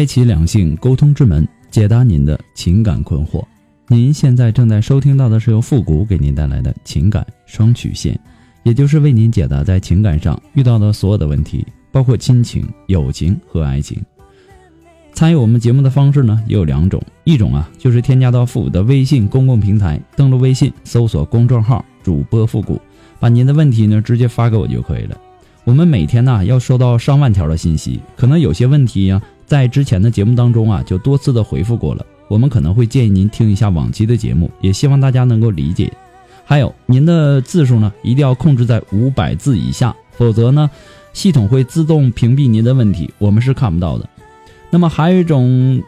开启两性沟通之门，解答您的情感困惑。您现在正在收听到的是由复古给您带来的情感双曲线，也就是为您解答在情感上遇到的所有的问题，包括亲情、友情和爱情。参与我们节目的方式呢，也有两种，一种啊就是添加到复古的微信公共平台，登录微信搜索公众号“主播复古”，把您的问题呢直接发给我就可以了。我们每天呢要收到上万条的信息，可能有些问题呀。在之前的节目当中啊，就多次的回复过了。我们可能会建议您听一下往期的节目，也希望大家能够理解。还有，您的字数呢，一定要控制在五百字以下，否则呢，系统会自动屏蔽您的问题，我们是看不到的。那么还有一种，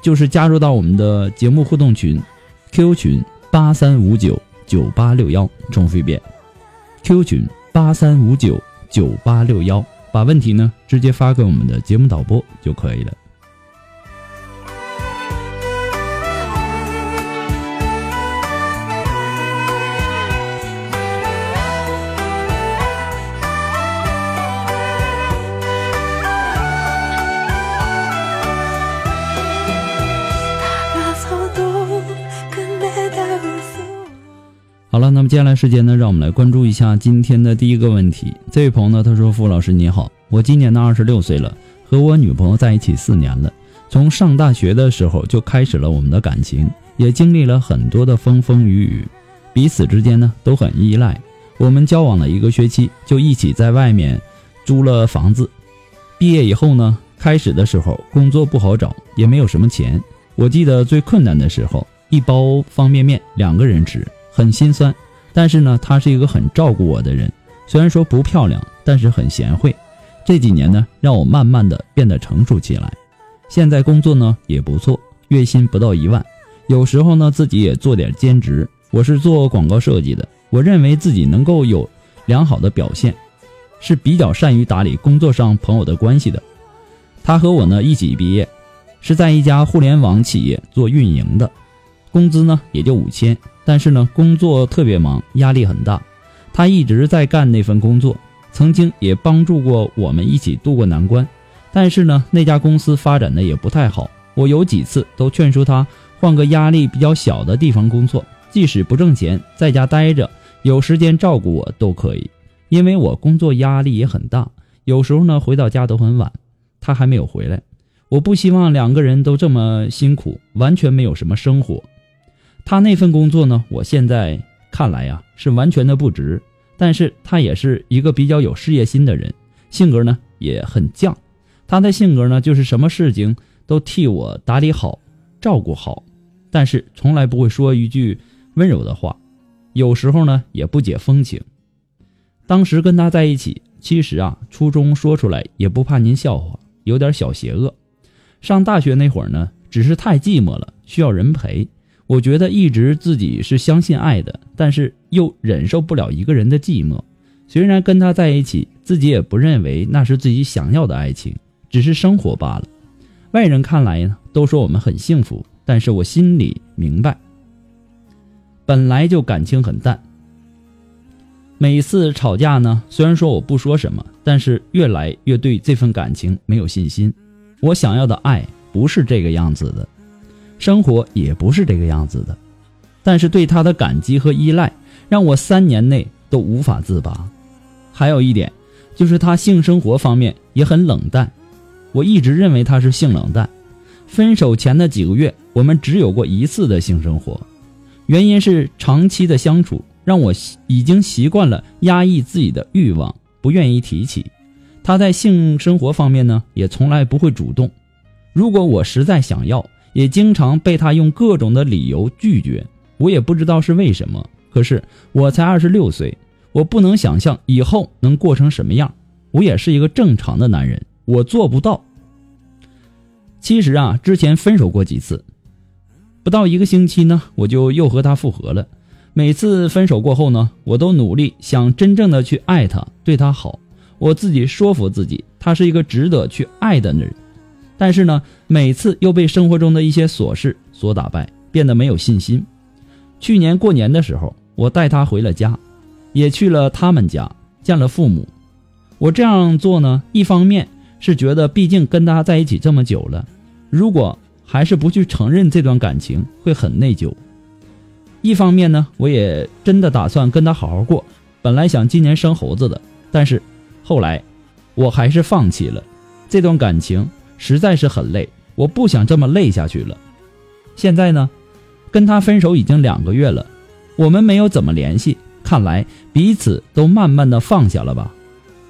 就是加入到我们的节目互动群，Q 群八三五九九八六幺，重复一遍，Q 群八三五九九八六幺。把问题呢直接发给我们的节目导播就可以了。好了，那么接下来时间呢，让我们来关注一下今天的第一个问题。这位朋友呢，他说：“傅老师你好，我今年呢二十六岁了，和我女朋友在一起四年了。从上大学的时候就开始了我们的感情，也经历了很多的风风雨雨，彼此之间呢都很依赖。我们交往了一个学期，就一起在外面租了房子。毕业以后呢，开始的时候工作不好找，也没有什么钱。我记得最困难的时候，一包方便面两个人吃。”很心酸，但是呢，她是一个很照顾我的人。虽然说不漂亮，但是很贤惠。这几年呢，让我慢慢的变得成熟起来。现在工作呢也不错，月薪不到一万。有时候呢，自己也做点兼职。我是做广告设计的，我认为自己能够有良好的表现，是比较善于打理工作上朋友的关系的。他和我呢一起毕业，是在一家互联网企业做运营的，工资呢也就五千。但是呢，工作特别忙，压力很大。他一直在干那份工作，曾经也帮助过我们一起度过难关。但是呢，那家公司发展的也不太好。我有几次都劝说他换个压力比较小的地方工作，即使不挣钱，在家待着，有时间照顾我都可以。因为我工作压力也很大，有时候呢回到家都很晚，他还没有回来。我不希望两个人都这么辛苦，完全没有什么生活。他那份工作呢，我现在看来呀是完全的不值，但是他也是一个比较有事业心的人，性格呢也很犟。他的性格呢就是什么事情都替我打理好、照顾好，但是从来不会说一句温柔的话，有时候呢也不解风情。当时跟他在一起，其实啊初衷说出来也不怕您笑话，有点小邪恶。上大学那会儿呢，只是太寂寞了，需要人陪。我觉得一直自己是相信爱的，但是又忍受不了一个人的寂寞。虽然跟他在一起，自己也不认为那是自己想要的爱情，只是生活罢了。外人看来呢，都说我们很幸福，但是我心里明白，本来就感情很淡。每次吵架呢，虽然说我不说什么，但是越来越对这份感情没有信心。我想要的爱不是这个样子的。生活也不是这个样子的，但是对他的感激和依赖让我三年内都无法自拔。还有一点，就是他性生活方面也很冷淡，我一直认为他是性冷淡。分手前的几个月，我们只有过一次的性生活，原因是长期的相处让我已经习惯了压抑自己的欲望，不愿意提起。他在性生活方面呢，也从来不会主动。如果我实在想要，也经常被他用各种的理由拒绝，我也不知道是为什么。可是我才二十六岁，我不能想象以后能过成什么样。我也是一个正常的男人，我做不到。其实啊，之前分手过几次，不到一个星期呢，我就又和他复合了。每次分手过后呢，我都努力想真正的去爱他，对他好。我自己说服自己，他是一个值得去爱的人。但是呢，每次又被生活中的一些琐事所打败，变得没有信心。去年过年的时候，我带他回了家，也去了他们家见了父母。我这样做呢，一方面是觉得毕竟跟他在一起这么久了，如果还是不去承认这段感情，会很内疚；一方面呢，我也真的打算跟他好好过。本来想今年生猴子的，但是后来我还是放弃了这段感情。实在是很累，我不想这么累下去了。现在呢，跟他分手已经两个月了，我们没有怎么联系，看来彼此都慢慢的放下了吧。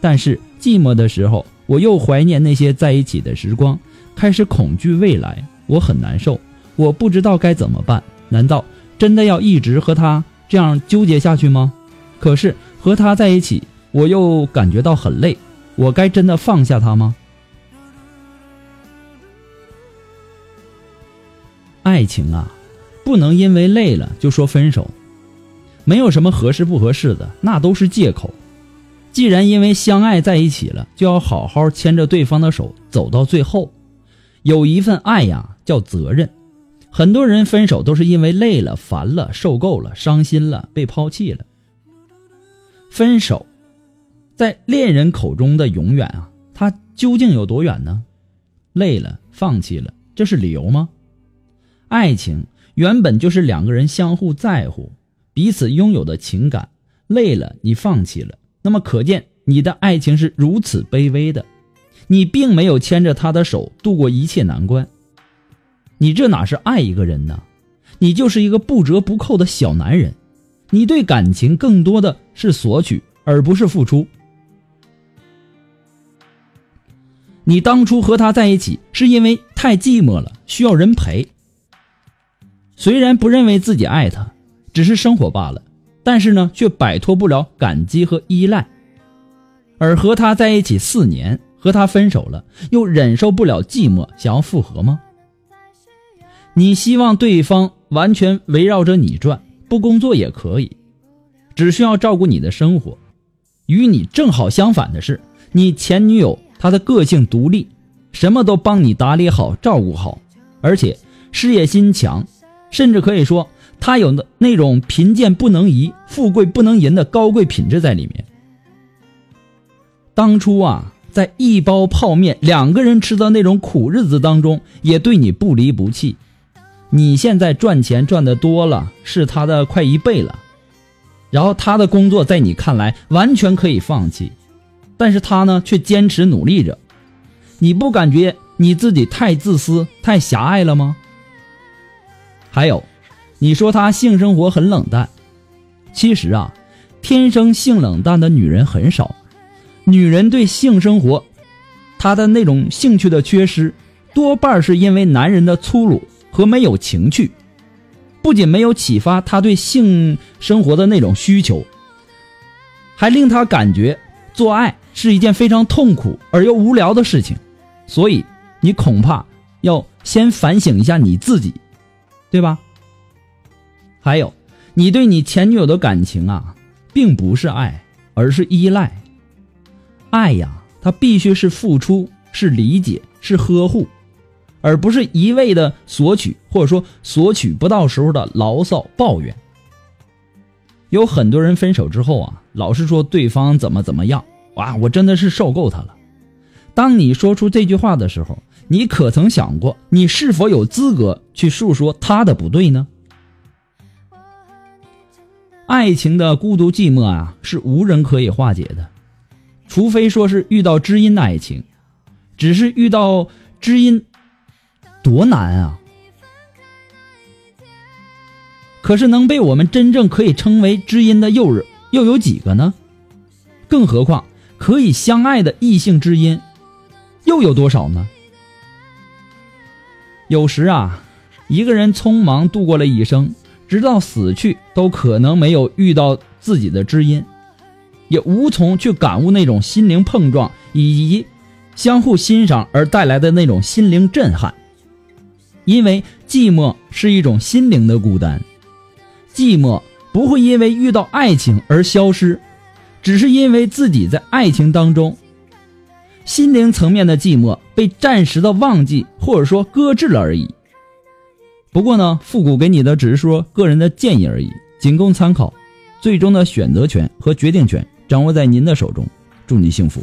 但是寂寞的时候，我又怀念那些在一起的时光，开始恐惧未来，我很难受，我不知道该怎么办。难道真的要一直和他这样纠结下去吗？可是和他在一起，我又感觉到很累，我该真的放下他吗？爱情啊，不能因为累了就说分手，没有什么合适不合适的，那都是借口。既然因为相爱在一起了，就要好好牵着对方的手走到最后。有一份爱呀，叫责任。很多人分手都是因为累了、烦了、受够了、伤心了、被抛弃了。分手，在恋人口中的永远啊，它究竟有多远呢？累了，放弃了，这是理由吗？爱情原本就是两个人相互在乎、彼此拥有的情感。累了，你放弃了，那么可见你的爱情是如此卑微的。你并没有牵着他的手度过一切难关。你这哪是爱一个人呢？你就是一个不折不扣的小男人。你对感情更多的是索取，而不是付出。你当初和他在一起是因为太寂寞了，需要人陪。虽然不认为自己爱他，只是生活罢了，但是呢，却摆脱不了感激和依赖。而和他在一起四年，和他分手了，又忍受不了寂寞，想要复合吗？你希望对方完全围绕着你转，不工作也可以，只需要照顾你的生活。与你正好相反的是，你前女友她的个性独立，什么都帮你打理好、照顾好，而且事业心强。甚至可以说，他有那那种贫贱不能移、富贵不能淫的高贵品质在里面。当初啊，在一包泡面两个人吃的那种苦日子当中，也对你不离不弃。你现在赚钱赚的多了，是他的快一倍了。然后他的工作在你看来完全可以放弃，但是他呢却坚持努力着。你不感觉你自己太自私、太狭隘了吗？还有，你说她性生活很冷淡，其实啊，天生性冷淡的女人很少。女人对性生活，她的那种兴趣的缺失，多半是因为男人的粗鲁和没有情趣，不仅没有启发她对性生活的那种需求，还令她感觉做爱是一件非常痛苦而又无聊的事情。所以，你恐怕要先反省一下你自己。对吧？还有，你对你前女友的感情啊，并不是爱，而是依赖。爱呀，它必须是付出，是理解，是呵护，而不是一味的索取，或者说索取不到时候的牢骚抱怨。有很多人分手之后啊，老是说对方怎么怎么样，哇，我真的是受够他了。当你说出这句话的时候，你可曾想过，你是否有资格去诉说他的不对呢？爱情的孤独寂寞啊，是无人可以化解的，除非说是遇到知音的爱情。只是遇到知音，多难啊！可是能被我们真正可以称为知音的又又有几个呢？更何况可以相爱的异性知音，又有多少呢？有时啊，一个人匆忙度过了一生，直到死去都可能没有遇到自己的知音。也无从去感悟那种心灵碰撞以及相互欣赏而带来的那种心灵震撼。因为寂寞是一种心灵的孤单，寂寞不会因为遇到爱情而消失，只是因为自己在爱情当中，心灵层面的寂寞被暂时的忘记或者说搁置了而已。不过呢，复古给你的只是说个人的建议而已，仅供参考，最终的选择权和决定权掌握在您的手中。祝你幸福。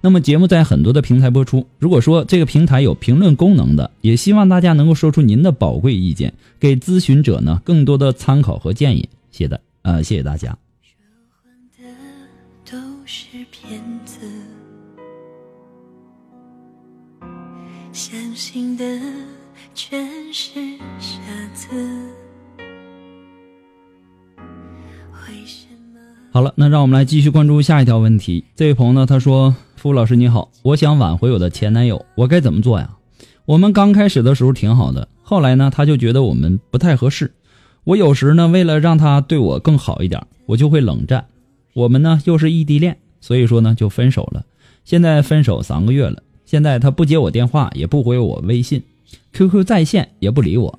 那么节目在很多的平台播出。如果说这个平台有评论功能的，也希望大家能够说出您的宝贵意见，给咨询者呢更多的参考和建议。谢谢的，呃，谢谢大家。相信的全是傻子。好了，那让我们来继续关注下一条问题。这位朋友呢，他说。付老师你好，我想挽回我的前男友，我该怎么做呀？我们刚开始的时候挺好的，后来呢，他就觉得我们不太合适。我有时呢，为了让他对我更好一点，我就会冷战。我们呢又是异地恋，所以说呢就分手了。现在分手三个月了，现在他不接我电话，也不回我微信，QQ 在线也不理我。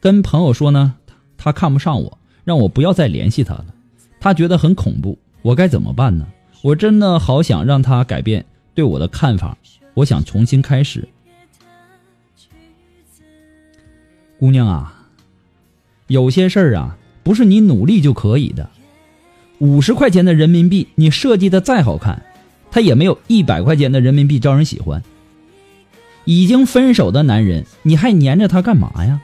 跟朋友说呢，他看不上我，让我不要再联系他了。他觉得很恐怖，我该怎么办呢？我真的好想让他改变对我的看法，我想重新开始。姑娘啊，有些事儿啊，不是你努力就可以的。五十块钱的人民币，你设计的再好看，它也没有一百块钱的人民币招人喜欢。已经分手的男人，你还粘着他干嘛呀？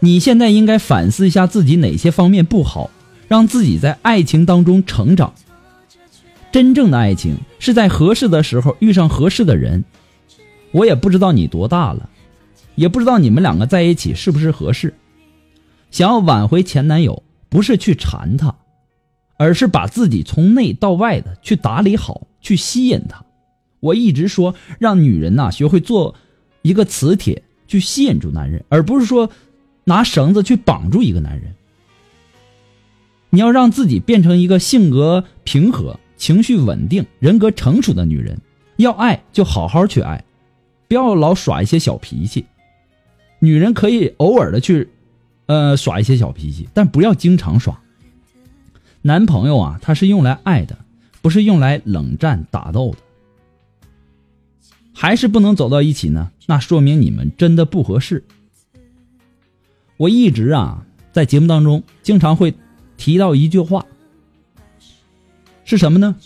你现在应该反思一下自己哪些方面不好，让自己在爱情当中成长。真正的爱情是在合适的时候遇上合适的人。我也不知道你多大了，也不知道你们两个在一起是不是合适。想要挽回前男友，不是去缠他，而是把自己从内到外的去打理好，去吸引他。我一直说，让女人呐学会做一个磁铁，去吸引住男人，而不是说拿绳子去绑住一个男人。你要让自己变成一个性格平和。情绪稳定、人格成熟的女人，要爱就好好去爱，不要老耍一些小脾气。女人可以偶尔的去，呃，耍一些小脾气，但不要经常耍。男朋友啊，他是用来爱的，不是用来冷战打斗的。还是不能走到一起呢？那说明你们真的不合适。我一直啊，在节目当中经常会提到一句话。是什么呢？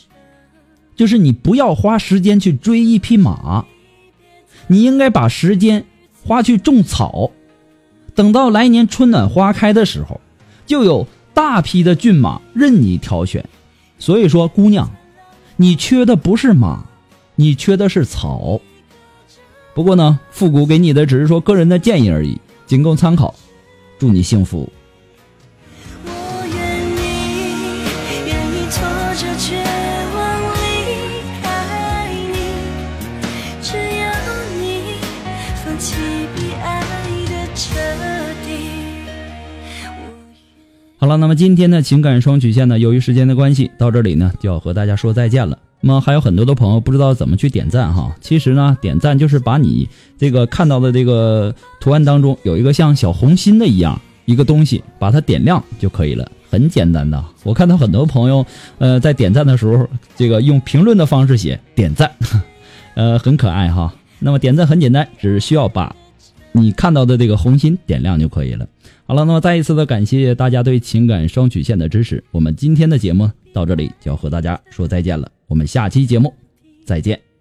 就是你不要花时间去追一匹马，你应该把时间花去种草。等到来年春暖花开的时候，就有大批的骏马任你挑选。所以说，姑娘，你缺的不是马，你缺的是草。不过呢，复古给你的只是说个人的建议而已，仅供参考。祝你幸福。好了，那么今天的情感双曲线呢，由于时间的关系，到这里呢就要和大家说再见了。那么还有很多的朋友不知道怎么去点赞哈，其实呢，点赞就是把你这个看到的这个图案当中有一个像小红心的一样一个东西，把它点亮就可以了，很简单的。我看到很多朋友，呃，在点赞的时候，这个用评论的方式写点赞，呃，很可爱哈。那么点赞很简单，只需要把你看到的这个红心点亮就可以了。好了，那么再一次的感谢大家对情感双曲线的支持。我们今天的节目到这里就要和大家说再见了，我们下期节目再见。